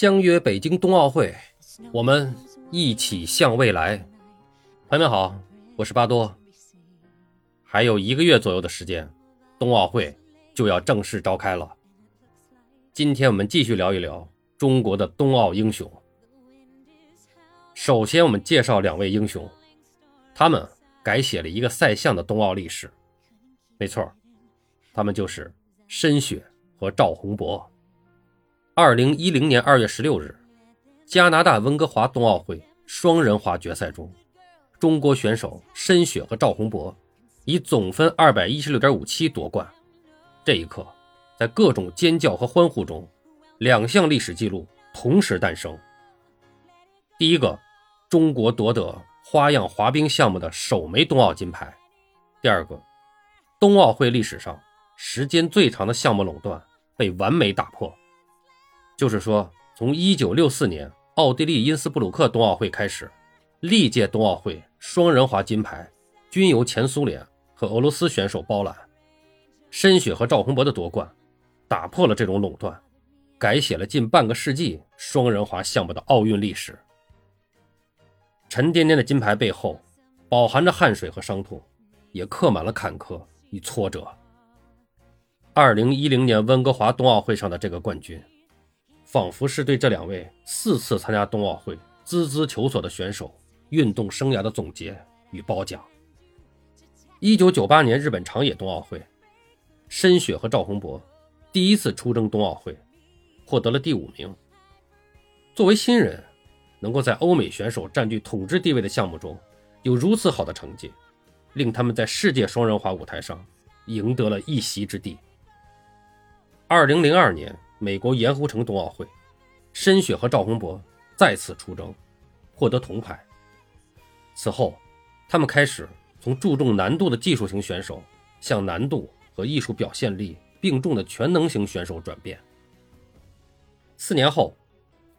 相约北京冬奥会，我们一起向未来。朋友们好，我是巴多。还有一个月左右的时间，冬奥会就要正式召开了。今天我们继续聊一聊中国的冬奥英雄。首先，我们介绍两位英雄，他们改写了一个赛项的冬奥历史。没错，他们就是申雪和赵宏博。二零一零年二月十六日，加拿大温哥华冬奥会双人滑决赛中，中国选手申雪和赵宏博以总分二百一十六点五七夺冠。这一刻，在各种尖叫和欢呼中，两项历史纪录同时诞生。第一个，中国夺得花样滑冰项目的首枚冬奥金牌；第二个，冬奥会历史上时间最长的项目垄断被完美打破。就是说，从1964年奥地利因斯布鲁克冬奥会开始，历届冬奥会双人滑金牌均由前苏联和俄罗斯选手包揽。申雪和赵宏博的夺冠，打破了这种垄断，改写了近半个世纪双人滑项目的奥运历史。沉甸甸的金牌背后，饱含着汗水和伤痛，也刻满了坎坷与挫折。2010年温哥华冬奥会上的这个冠军。仿佛是对这两位四次参加冬奥会、孜孜求索的选手运动生涯的总结与褒奖。一九九八年日本长野冬奥会，申雪和赵宏博第一次出征冬奥会，获得了第五名。作为新人，能够在欧美选手占据统治地位的项目中有如此好的成绩，令他们在世界双人滑舞台上赢得了一席之地。二零零二年。美国盐湖城冬奥会，申雪和赵宏博再次出征，获得铜牌。此后，他们开始从注重难度的技术型选手，向难度和艺术表现力并重的全能型选手转变。四年后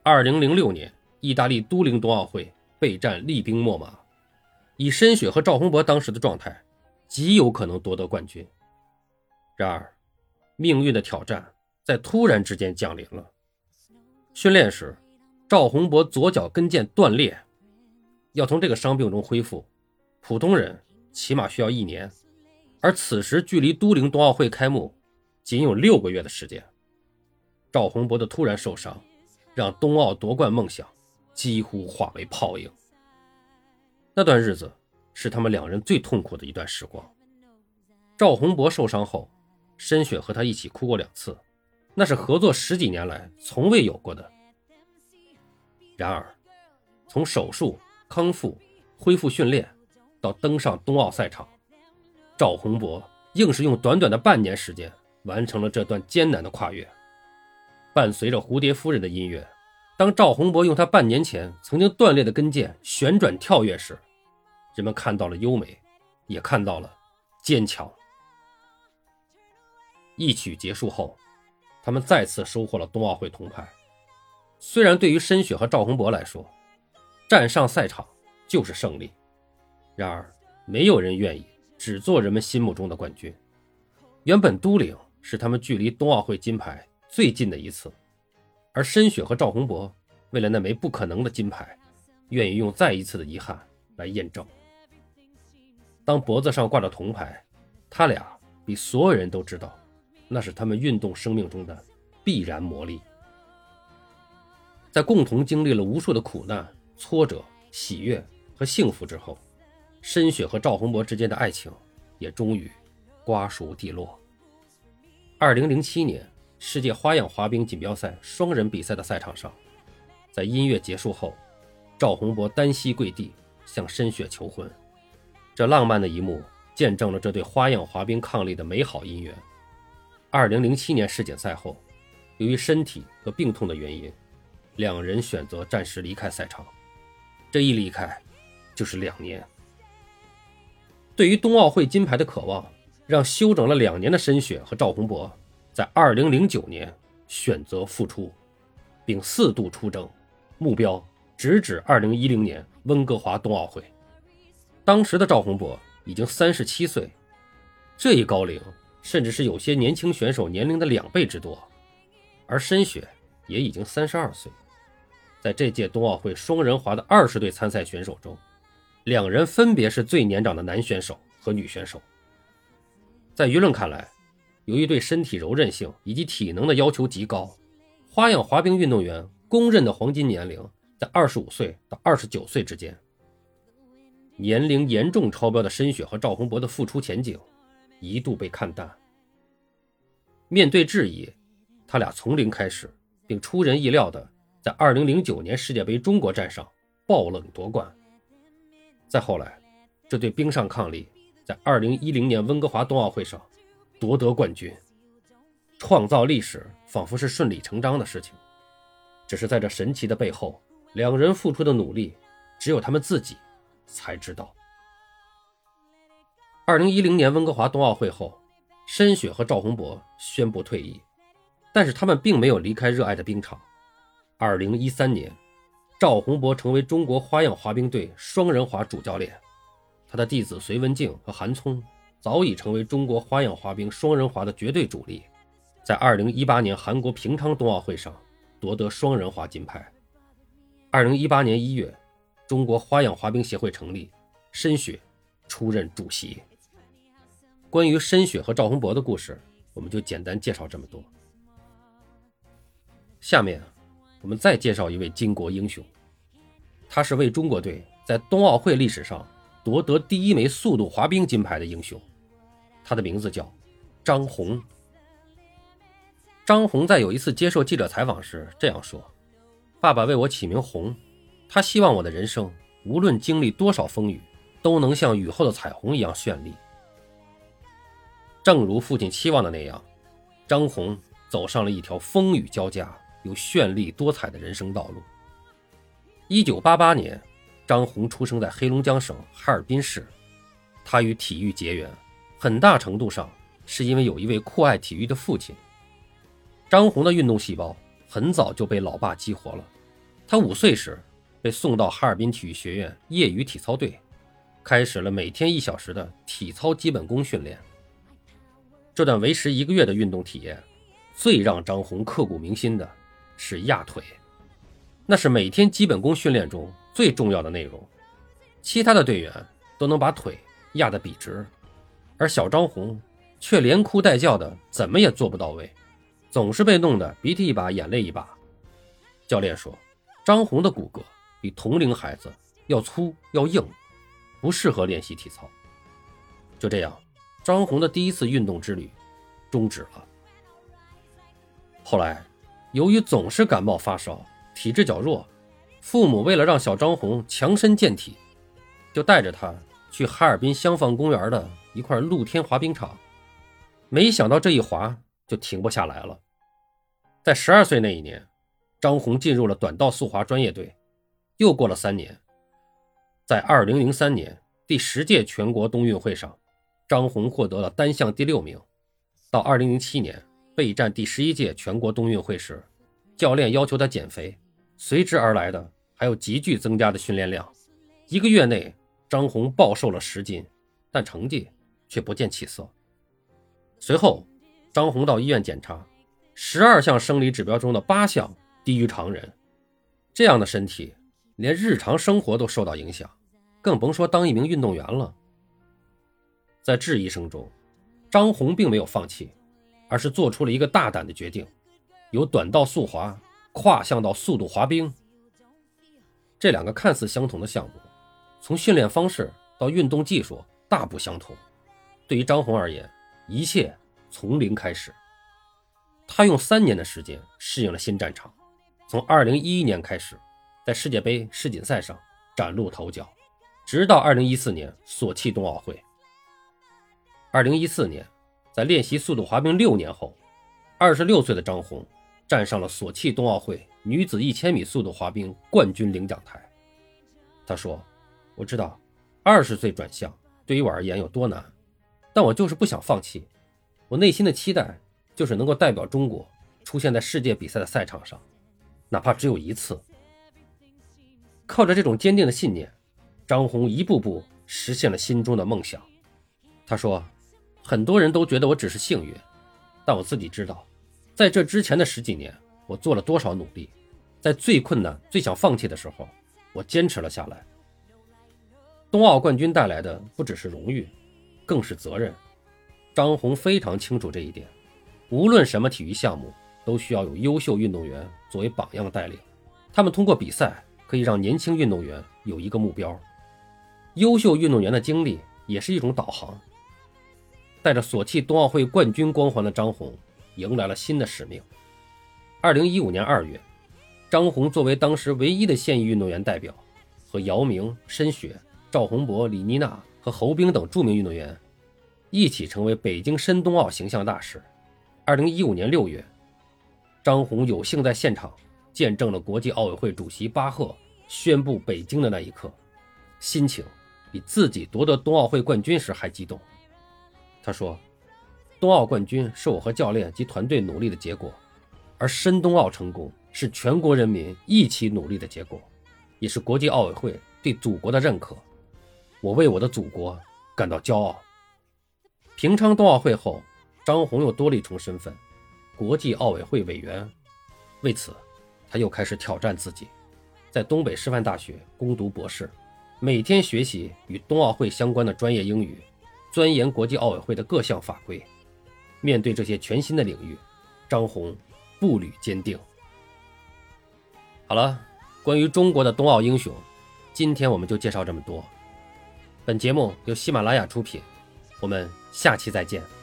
，2006年意大利都灵冬奥会备战厉兵秣马，以申雪和赵宏博当时的状态，极有可能夺得冠军。然而，命运的挑战。在突然之间降临了。训练时，赵宏博左脚跟腱断裂，要从这个伤病中恢复，普通人起码需要一年，而此时距离都灵冬奥会开幕仅有六个月的时间。赵宏博的突然受伤，让冬奥夺冠梦想几乎化为泡影。那段日子是他们两人最痛苦的一段时光。赵宏博受伤后，申雪和他一起哭过两次。那是合作十几年来从未有过的。然而，从手术、康复、恢复训练到登上冬奥赛场，赵宏博硬是用短短的半年时间完成了这段艰难的跨越。伴随着《蝴蝶夫人》的音乐，当赵宏博用他半年前曾经断裂的跟腱旋转跳跃时，人们看到了优美，也看到了坚强。一曲结束后。他们再次收获了冬奥会铜牌。虽然对于申雪和赵宏博来说，站上赛场就是胜利，然而没有人愿意只做人们心目中的冠军。原本都灵是他们距离冬奥会金牌最近的一次，而申雪和赵宏博为了那枚不可能的金牌，愿意用再一次的遗憾来验证。当脖子上挂着铜牌，他俩比所有人都知道。那是他们运动生命中的必然磨砺。在共同经历了无数的苦难、挫折、喜悦和幸福之后，申雪和赵宏博之间的爱情也终于瓜熟蒂落。二零零七年世界花样滑冰锦标赛双人比赛的赛场上，在音乐结束后，赵宏博单膝跪地向申雪求婚。这浪漫的一幕见证了这对花样滑冰伉俪的美好姻缘。二零零七年世锦赛后，由于身体和病痛的原因，两人选择暂时离开赛场。这一离开，就是两年。对于冬奥会金牌的渴望，让休整了两年的申雪和赵宏博，在二零零九年选择复出，并四度出征，目标直指二零一零年温哥华冬奥会。当时的赵宏博已经三十七岁，这一高龄。甚至是有些年轻选手年龄的两倍之多，而申雪也已经三十二岁。在这届冬奥会双人滑的二十对参赛选手中，两人分别是最年长的男选手和女选手。在舆论看来，由于对身体柔韧性以及体能的要求极高，花样滑冰运动员公认的黄金年龄在二十五岁到二十九岁之间。年龄严重超标的申雪和赵宏博的复出前景一度被看淡。面对质疑，他俩从零开始，并出人意料的在二零零九年世界杯中国站上爆冷夺冠。再后来，这对冰上伉俪在二零一零年温哥华冬奥会上夺得冠军，创造历史仿佛是顺理成章的事情。只是在这神奇的背后，两人付出的努力，只有他们自己才知道。二零一零年温哥华冬奥会后，申雪和赵宏博宣布退役，但是他们并没有离开热爱的冰场。二零一三年。赵宏博成为中国花样滑冰队双人滑主教练，他的弟子隋文静和韩聪早已成为中国花样滑冰双人滑的绝对主力，在2018年韩国平昌冬奥会上夺得双人滑金牌。2018年1月，中国花样滑冰协会成立，申雪出任主席。关于申雪和赵宏博的故事，我们就简单介绍这么多。下面。我们再介绍一位巾帼英雄，他是为中国队在冬奥会历史上夺得第一枚速度滑冰金牌的英雄，他的名字叫张红。张红在有一次接受记者采访时这样说：“爸爸为我起名红，他希望我的人生无论经历多少风雨，都能像雨后的彩虹一样绚丽。”正如父亲期望的那样，张红走上了一条风雨交加。又绚丽多彩的人生道路。一九八八年，张红出生在黑龙江省哈尔滨市。他与体育结缘，很大程度上是因为有一位酷爱体育的父亲。张红的运动细胞很早就被老爸激活了。他五岁时被送到哈尔滨体育学院业余体操队，开始了每天一小时的体操基本功训练。这段为时一个月的运动体验，最让张红刻骨铭心的。是压腿，那是每天基本功训练中最重要的内容。其他的队员都能把腿压得笔直，而小张红却连哭带叫的，怎么也做不到位，总是被弄得鼻涕一把眼泪一把。教练说，张红的骨骼比同龄孩子要粗要硬，不适合练习体操。就这样，张红的第一次运动之旅终止了。后来。由于总是感冒发烧，体质较弱，父母为了让小张红强身健体，就带着他去哈尔滨香坊公园的一块露天滑冰场。没想到这一滑就停不下来了。在十二岁那一年，张红进入了短道速滑专业队。又过了三年，在二零零三年第十届全国冬运会上，张红获得了单项第六名。到二零零七年。备战第十一届全国冬运会时，教练要求他减肥，随之而来的还有急剧增加的训练量。一个月内，张红暴瘦了十斤，但成绩却不见起色。随后，张红到医院检查，十二项生理指标中的八项低于常人。这样的身体，连日常生活都受到影响，更甭说当一名运动员了。在质疑声中，张红并没有放弃。而是做出了一个大胆的决定，由短道速滑跨向到速度滑冰。这两个看似相同的项目，从训练方式到运动技术大不相同。对于张红而言，一切从零开始。他用三年的时间适应了新战场，从2011年开始，在世界杯世锦赛上崭露头角，直到2014年索契冬奥会。2014年。在练习速度滑冰六年后，二十六岁的张红站上了索契冬奥会女子一千米速度滑冰冠军领奖台。他说：“我知道二十岁转向对于我而言有多难，但我就是不想放弃。我内心的期待就是能够代表中国出现在世界比赛的赛场上，哪怕只有一次。”靠着这种坚定的信念，张红一步步实现了心中的梦想。他说。很多人都觉得我只是幸运，但我自己知道，在这之前的十几年，我做了多少努力，在最困难、最想放弃的时候，我坚持了下来。冬奥冠军带来的不只是荣誉，更是责任。张红非常清楚这一点。无论什么体育项目，都需要有优秀运动员作为榜样带领。他们通过比赛可以让年轻运动员有一个目标。优秀运动员的经历也是一种导航。带着索契冬奥会冠军光环的张红，迎来了新的使命。二零一五年二月，张红作为当时唯一的现役运动员代表，和姚明、申雪。赵宏博、李妮娜和侯冰等著名运动员一起成为北京申冬奥形象大使。二零一五年六月，张红有幸在现场见证了国际奥委会主席巴赫宣布北京的那一刻，心情比自己夺得冬奥会冠军时还激动。他说：“冬奥冠军是我和教练及团队努力的结果，而申冬奥成功是全国人民一起努力的结果，也是国际奥委会对祖国的认可。”我为我的祖国感到骄傲。平昌冬奥会后，张红又多了一重身份——国际奥委会委员。为此，他又开始挑战自己，在东北师范大学攻读博士，每天学习与冬奥会相关的专业英语，钻研国际奥委会的各项法规。面对这些全新的领域，张红步履坚定。好了，关于中国的冬奥英雄，今天我们就介绍这么多。本节目由喜马拉雅出品，我们下期再见。